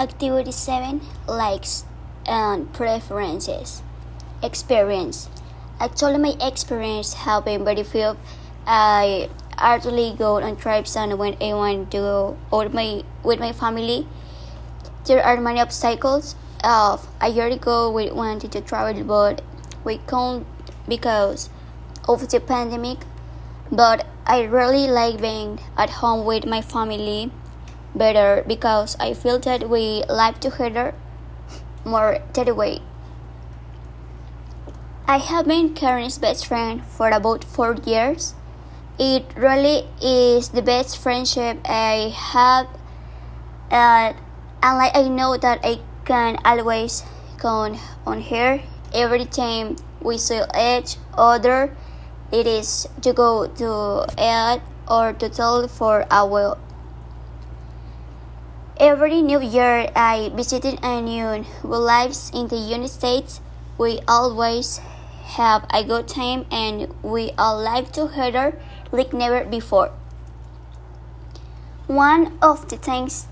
Activity 7 Likes and Preferences Experience Actually, my experience have been very few. I hardly go on trips and when I want to go with my, with my family, there are many obstacles. Uh, a year ago, we wanted to travel, but we couldn't because of the pandemic. But I really like being at home with my family better because I feel that we live together more that way. I have been Karen's best friend for about four years. It really is the best friendship I have, uh, and like I know that I can always count on her every time we see each other. It is to go to eat or to tell for while. Every New Year, I visited a new lives in the United States. We always have a good time and we all live together like never before. One of the things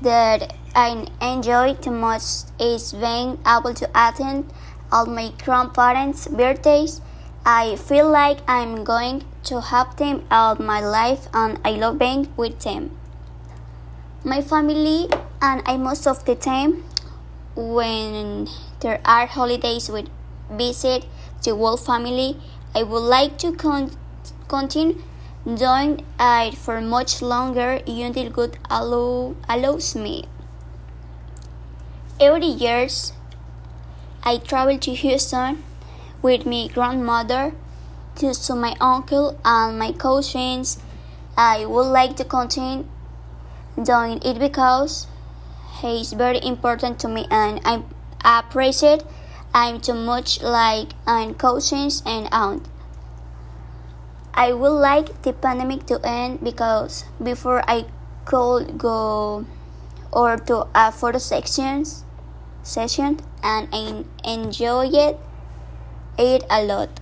that I enjoy the most is being able to attend all my grandparents' birthdays. I feel like I'm going to have them all my life and I love being with them. My family and I most of the time when there are holidays we visit the whole family. I would like to con- continue doing it for much longer until God allow- allows me. Every years I travel to Houston with my grandmother to see my uncle and my cousins. I would like to continue doing it because he is very important to me and I appreciate I'm too much like and cousins and aunt. I would like the pandemic to end because before I could go or to a photo sections session and I enjoy it, it a lot.